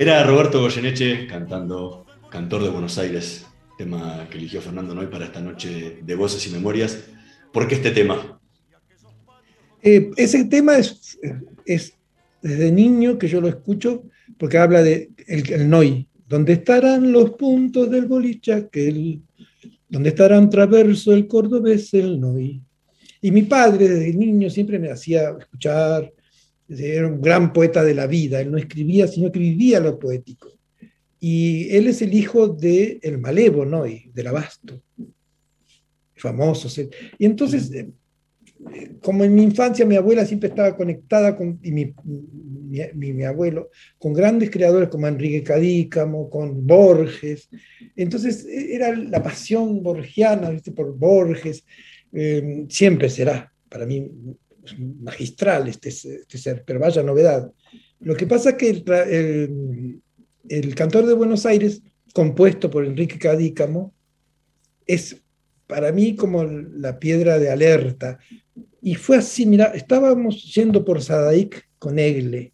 Era Roberto Goyeneche cantando Cantor de Buenos Aires, tema que eligió Fernando Noy para esta noche de Voces y Memorias. ¿Por qué este tema? Eh, ese tema es, es desde niño que yo lo escucho porque habla de el, el Noi, donde estarán los puntos del boliche aquel, donde estarán traverso el cordobés el Noi. Y mi padre desde niño siempre me hacía escuchar, era un gran poeta de la vida, él no escribía, sino que vivía lo poético. Y él es el hijo de el Malevo, Noi, del Abasto, famoso. Y entonces, eh, como en mi infancia mi abuela siempre estaba conectada con, y mi, mi, mi- mi abuelo, con grandes creadores como Enrique Cadícamo, con Borges. Entonces e- era la pasión borgiana ¿viste? por Borges. eh, siempre será para mí magistral este, este ser, pero vaya novedad. Lo que pasa es que el, el Cantor de Buenos Aires, compuesto por Enrique Cadícamo, es para mí como la piedra de alerta. Y fue así, mira, estábamos yendo por Sadaic con Egle,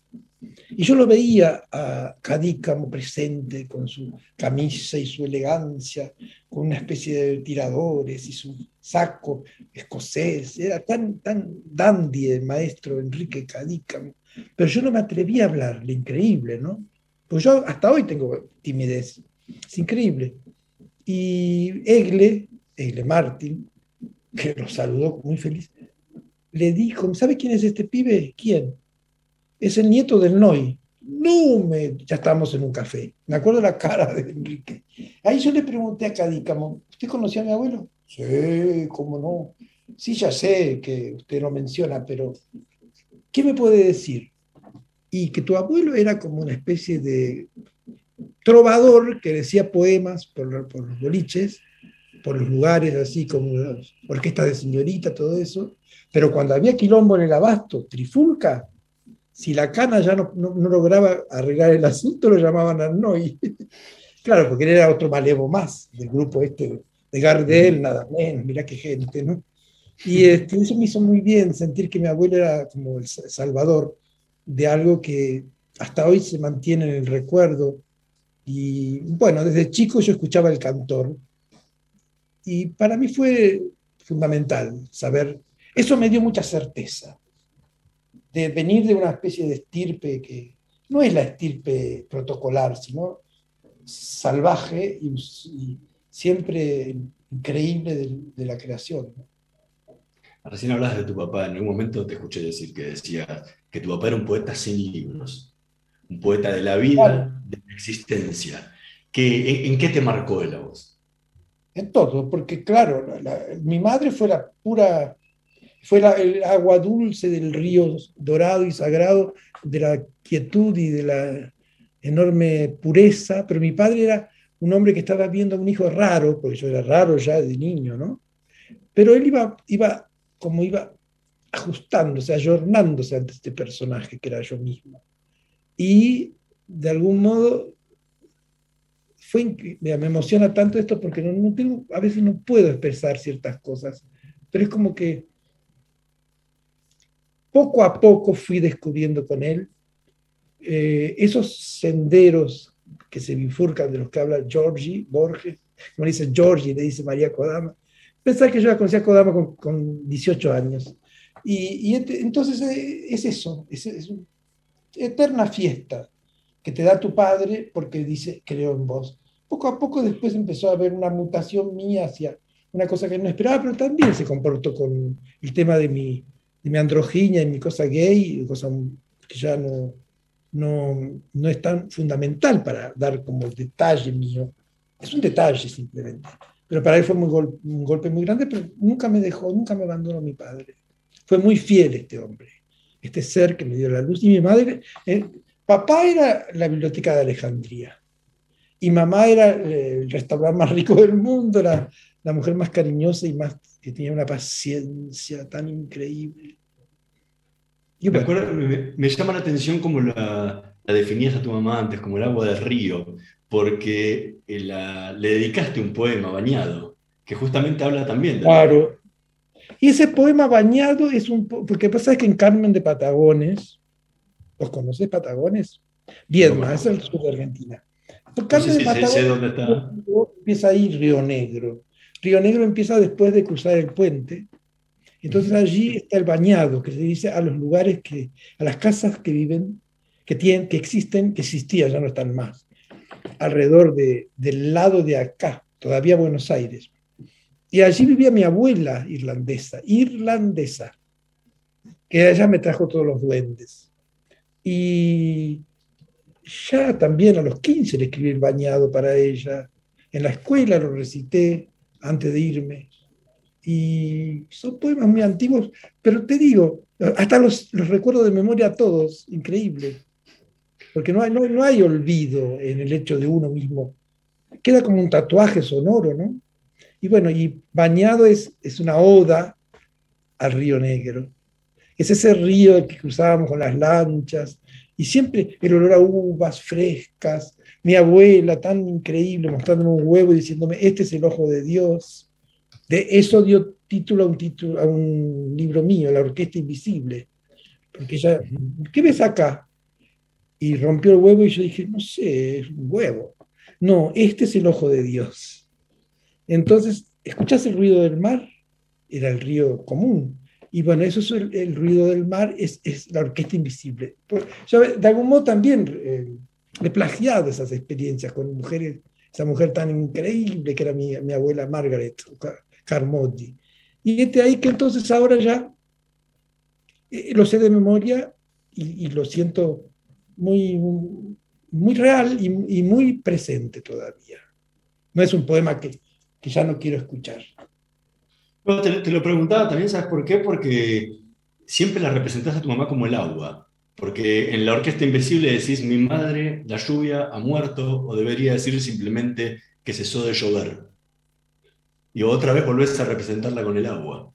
y yo lo veía a Cadícamo presente con su camisa y su elegancia, con una especie de tiradores y su saco escocés. Era tan, dandy el maestro Enrique Cadícamo. Pero yo no me atrevía a hablarle, increíble, ¿no? Pues yo hasta hoy tengo timidez. Es increíble. Y Egle, Egle Martin, que lo saludó muy feliz, le dijo, ¿sabe quién es este pibe? ¿Quién? Es el nieto del Noy. No, me, ya estábamos en un café. Me acuerdo la cara de Enrique. Ahí yo le pregunté a Cadícamo, ¿usted conocía a mi abuelo? Sí, cómo no. Sí, ya sé que usted lo menciona, pero ¿qué me puede decir? Y que tu abuelo era como una especie de trovador que decía poemas por, por los boliches, por los lugares así como orquestas de señorita, todo eso. Pero cuando había quilombo en el abasto, trifulca, si la cana ya no, no- no lograba arreglar el asunto, lo llamaban Arnoy. (laughs) claro, porque él era otro malevo más del grupo este de Gardel, nada menos, mirá qué gente, ¿no? Y este, eso me hizo muy bien sentir que mi abuelo era como el sa- salvador de algo que hasta hoy se mantiene en el recuerdo. Y bueno, desde chico yo escuchaba el cantor. Y para mí fue fundamental saber, eso me dio mucha certeza de venir de una especie de estirpe que no es la estirpe protocolar, sino salvaje y, y siempre increíble de, de la creación. ¿no? Recién hablas de tu papá, en algún momento te escuché decir que decía que tu papá era un poeta sin libros, un poeta de la vida, de la existencia. ¿Qué, en, en qué te marcó él a vos? En todo, porque claro, la- la- mi madre fue la pura, fue la- el agua dulce del río dorado y sagrado, de la quietud y de la enorme pureza, pero mi padre era un hombre que estaba viendo a un hijo raro, porque yo era raro ya de niño, ¿no? Pero él iba, iba como iba ajustándose, ayornándose ante este personaje que era yo mismo. Y de algún modo fue, me emociona tanto esto porque a veces no puedo expresar ciertas cosas, pero es como que poco a poco fui descubriendo con él eh, esos senderos que se bifurcan de los que habla Giorgi, Borges, como dice Giorgi, le dice María Kodama. Pensar que yo la conocía a Kodama con, con 18 años. Y, y ent- entonces eh, es eso, es, es una eterna fiesta que te da tu padre porque dice, creo en vos. Poco a poco después empezó a haber una mutación mía hacia una cosa que no esperaba, pero también se comportó con el tema de mi, de mi androginia y mi cosa gay, cosa que ya no, no, no es tan fundamental para dar como detalle mío. Es un detalle simplemente. Pero para él fue muy gol- un golpe muy grande, pero nunca me dejó, nunca me abandonó mi padre. Fue muy fiel este hombre, este ser que me dio la luz. Y mi madre, eh, papá era la biblioteca de Alejandría. Y mamá era eh, el restaurante más rico del mundo, la, la mujer más cariñosa y más que tenía una paciencia tan increíble. Y Me, acuerdo- me- me llama la atención como la, la definías a tu mamá antes, como el agua del río, porque eh, la- le dedicaste un poema bañado, que justamente habla también de Claro. Y ese poema bañado es un... po- Porque pasa es que en Carmen de Patagones, ¿los conoces Patagones? Viedma, es el sur de Argentina. Por Carmen de Patagones dónde está. empieza ahí Río Negro. Río Negro empieza después de cruzar el puente. Entonces allí está el bañado, que se dice a los lugares que, a las casas que viven, que tienen, que existen, que existían, ya no están más, alrededor de, del lado de acá, todavía Buenos Aires. Y allí vivía mi abuela irlandesa, irlandesa, que ella me trajo todos los duendes. Y ya también a los 15 le escribí el bañado para ella. En la escuela lo recité antes de irme. Y son poemas muy antiguos, pero te digo, hasta los, los recuerdo de memoria a todos, increíble. Porque no hay, no, no hay olvido en el hecho de uno mismo. Queda como un tatuaje sonoro, ¿no? Y bueno, y bañado es, es una oda al río Negro. Es ese río que cruzábamos con las lanchas, y siempre el olor a uvas frescas, mi abuela tan increíble mostrándome un huevo y diciéndome, este es el ojo de Dios. De eso dio título a un, título, a un libro mío, La Orquesta Invisible. Porque ella, ¿qué ves acá? Y rompió el huevo y yo dije, no sé, es un huevo. No, este es el ojo de Dios. Entonces, ¿escuchás el ruido del mar? Era el río común. Y bueno, eso es el, el ruido del mar, es, es la orquesta invisible. Pues, yo de algún modo también eh, he plagiado esas experiencias con mujeres, esa mujer tan increíble que era mi, mi abuela Margaret Carmody. Y este ahí que entonces ahora ya eh, lo sé de memoria y, lo siento muy, muy real y, muy presente todavía. No es un poema que, que ya no quiero escuchar. Te, te, lo preguntaba también, ¿sabes por qué? Porque siempre la representás a tu mamá como el agua. Porque en la orquesta invisible decís, mi madre, la lluvia, ha muerto, o debería decir simplemente que cesó de llover. Y otra vez volvés a representarla con el agua.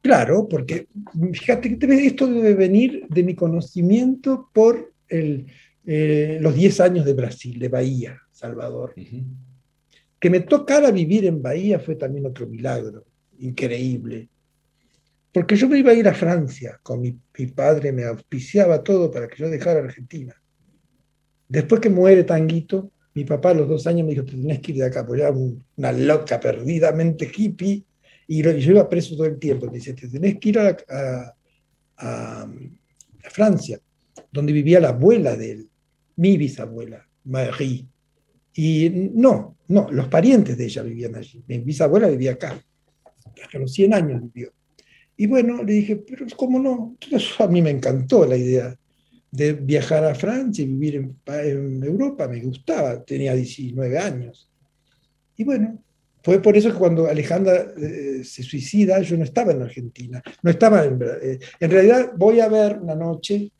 Claro, porque fíjate que esto debe venir de mi conocimiento por el, eh, los 10 años de Brasil, de Bahía, Salvador. Uh -huh. Que me tocara vivir en Bahía fue también otro milagro, increíble. Porque yo me iba a ir a Francia, con mi, mi padre me auspiciaba todo para que yo dejara Argentina. Después que muere Tanguito, mi papá a los dos años me dijo, tenés que ir de acá, porque era una loca, perdidamente hippie, y yo iba preso todo el tiempo. Me dice, tenés que ir a, a, a, a, Francia, donde vivía la abuela de él, mi bisabuela, Marie. Y no, no, los parientes de ella vivían allí. Mi bisabuela vivía acá, hasta los 100 años vivió. Y bueno, le dije, pero ¿cómo no? Entonces, a mí me encantó la idea de viajar a Francia y vivir en, Europa, me gustaba, tenía 19 años. Y bueno, fue por eso que cuando Alejandra eh, se suicida, yo no estaba en Argentina, no estaba en, eh, en realidad voy a ver una noche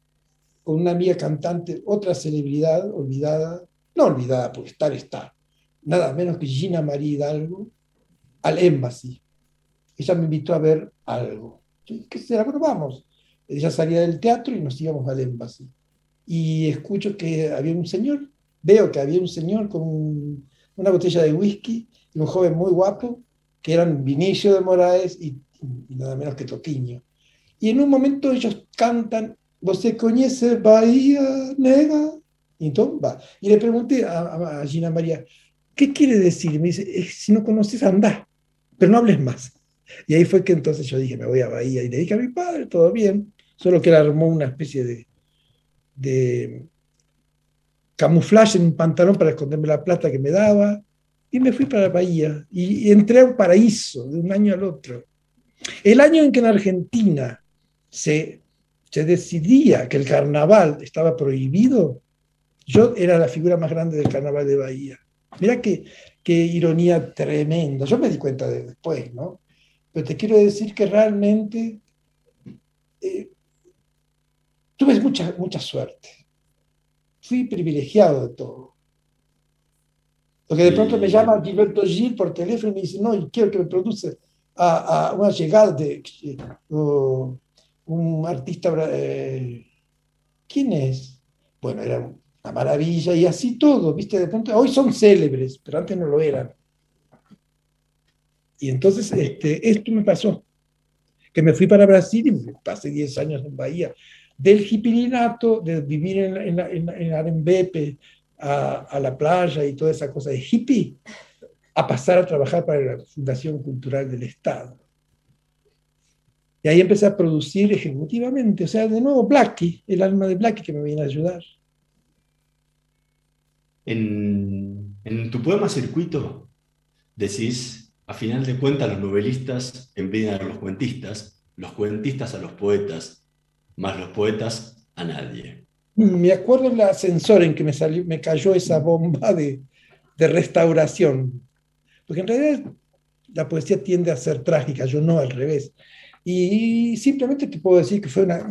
con una amiga cantante, otra celebridad olvidada, no olvidada porque estar está, nada menos que Gina María Hidalgo al Embassy. Ella me invitó a ver algo. ¿Qué será? Bueno, vamos. Ella salía del teatro y nos íbamos al Embassy. Y escucho que había un señor, veo que había un señor con un- una botella de whisky y un joven muy guapo, que eran Vinicio de Moraes y, y nada menos que Toquiño. Y en un momento ellos cantan, ¿Você conoce Bahía Negra? Y, entonces, va. y le pregunté a, a- Gina María, ¿qué quiere decir? Me dice, "Es que si no conoces, anda, pero no hables más. Y ahí fue que entonces yo dije, me voy a Bahía. Y le dije a mi padre, todo bien, solo que él armó una especie de, de camuflaje en un pantalón para esconderme la plata que me daba. Y me fui para Bahía. Y, entré a un paraíso de un año al otro. El año en que en Argentina se, se decidía que el carnaval estaba prohibido, yo era la figura más grande del carnaval de Bahía. Mira qué, qué ironía tremenda. Yo me di cuenta de después, ¿no? Pero te quiero decir que realmente eh, tuve mucha, mucha suerte. Fui privilegiado de todo. Porque de pronto me llama Gilberto Gil por teléfono y me dice, no, quiero que me produce a, a una llegada de eh, o un artista, eh, ¿quién es? Bueno, era una maravilla y así todo, ¿viste? De pronto, hoy son célebres, pero antes no lo eran. Y entonces este, esto me pasó, que me fui para Brasil y pasé 10 años en Bahía. Del hipirinato, de vivir en, en, en, en Arembepe, a, a la playa y toda esa cosa de hippie, a pasar a trabajar para la Fundación Cultural del Estado. Y ahí empecé a producir ejecutivamente, o sea, de nuevo Blackie, el alma de Blackie que me viene a ayudar. En, en tu poema Circuito decís, a final de cuentas los novelistas envidian a los cuentistas, los cuentistas a los poetas, más los poetas a nadie. Me acuerdo el ascensor en que me, salió, me cayó esa bomba de, de restauración, porque en realidad la poesía tiende a ser trágica, yo no al revés. Y simplemente te puedo decir que fue una-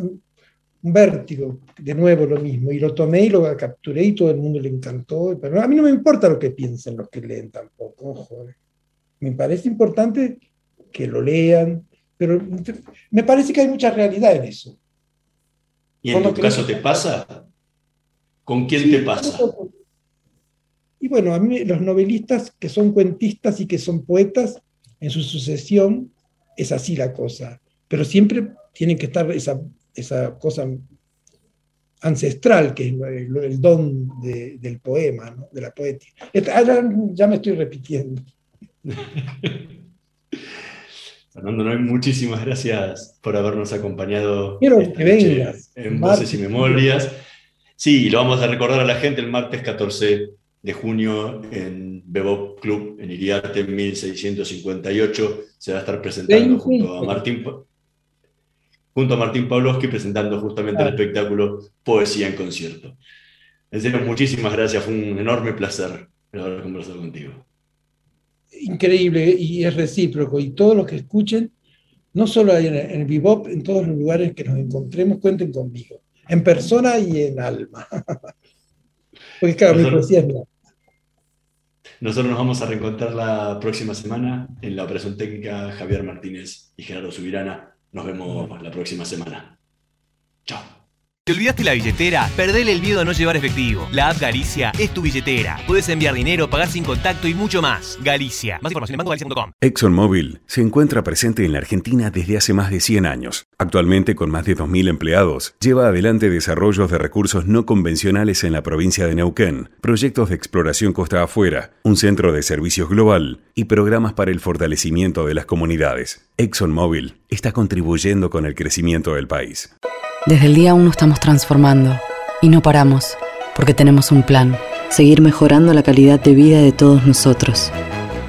un vértigo, de nuevo lo mismo, y lo tomé y lo capturé y todo el mundo le encantó, pero a mí no me importa lo que piensen los que leen tampoco, ojo, eh. me parece importante que lo lean, pero me parece que hay mucha realidad en eso. ¿Y en tu caso te pasa? ¿Con quién Sí, te pasa? Y bueno, a mí los novelistas que son cuentistas y que son poetas, en su sucesión es así la cosa, pero siempre tiene que estar esa, esa cosa ancestral, que es el, el don de- del poema, ¿no? de la poética. Ah, ya me estoy repitiendo. (laughs) Fernando Noel, muchísimas gracias por habernos acompañado Quiero esta que noche vengas, en. Voces y Memorias. Sí, lo vamos a recordar a la gente el martes 14 de junio en Bebop Club en Iriarte 1658. Se va a estar presentando junto a Martín, junto a Martín Pavlovsky presentando justamente el espectáculo Poesía en Concierto. En serio, muchísimas gracias, fue un enorme placer haber conversado contigo. Increíble y es recíproco. Y todos los que escuchen, no solo en, en el Bebop, en todos los lugares que nos encontremos, cuenten conmigo, en persona y en alma. (laughs) Porque claro, mi Nosotros- poesía es mía. Nosotros nos vamos a reencontrar la próxima semana en la operación técnica Javier Martínez y Gerardo Subirana. Nos vemos la próxima semana. Chao. ¿Te olvidaste la billetera? Perdele el miedo a no llevar efectivo. La app Galicia es tu billetera. Puedes enviar dinero, pagar sin contacto y mucho más. Galicia. Más información en bancogalicia.com. ExxonMobil se encuentra presente en la Argentina desde hace más de 100 años. Actualmente, con más de 2.000 empleados, lleva adelante desarrollos de recursos no convencionales en la provincia de Neuquén, proyectos de exploración costa afuera, un centro de servicios global y programas para el fortalecimiento de las comunidades. ExxonMobil está contribuyendo con el crecimiento del país. Desde el día 1 estamos transformando y no paramos, porque tenemos un plan, seguir mejorando la calidad de vida de todos nosotros.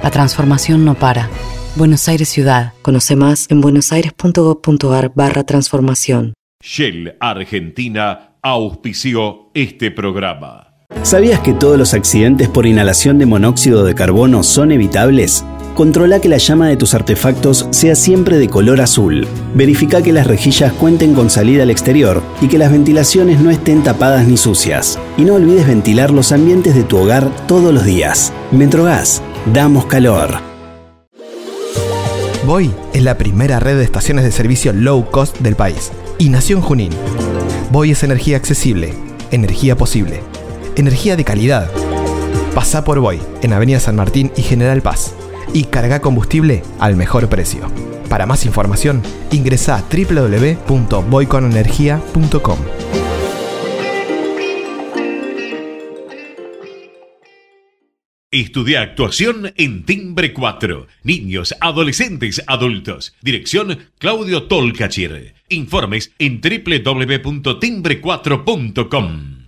La transformación no para. Buenos Aires Ciudad. Conoce más en buenosaires.gov.ar barra transformación. Shell Argentina auspició este programa. ¿Sabías que todos los accidentes por inhalación de monóxido de carbono son evitables? Controla que la llama de tus artefactos sea siempre de color azul. Verifica que las rejillas cuenten con salida al exterior y que las ventilaciones no estén tapadas ni sucias. Y no olvides ventilar los ambientes de tu hogar todos los días. Metrogas, damos calor. Voy es la primera red de estaciones de servicio low cost del país y nació en Junín. Voy es energía accesible, energía posible, energía de calidad. Pasa por Voy en Avenida San Martín y General Paz y carga combustible al mejor precio. Para más información, ingresa a www.voyconenergia.com. Estudia actuación en Timbre 4. Niños, adolescentes, adultos. Dirección Claudio Tolcachir. Informes en www.timbre4.com.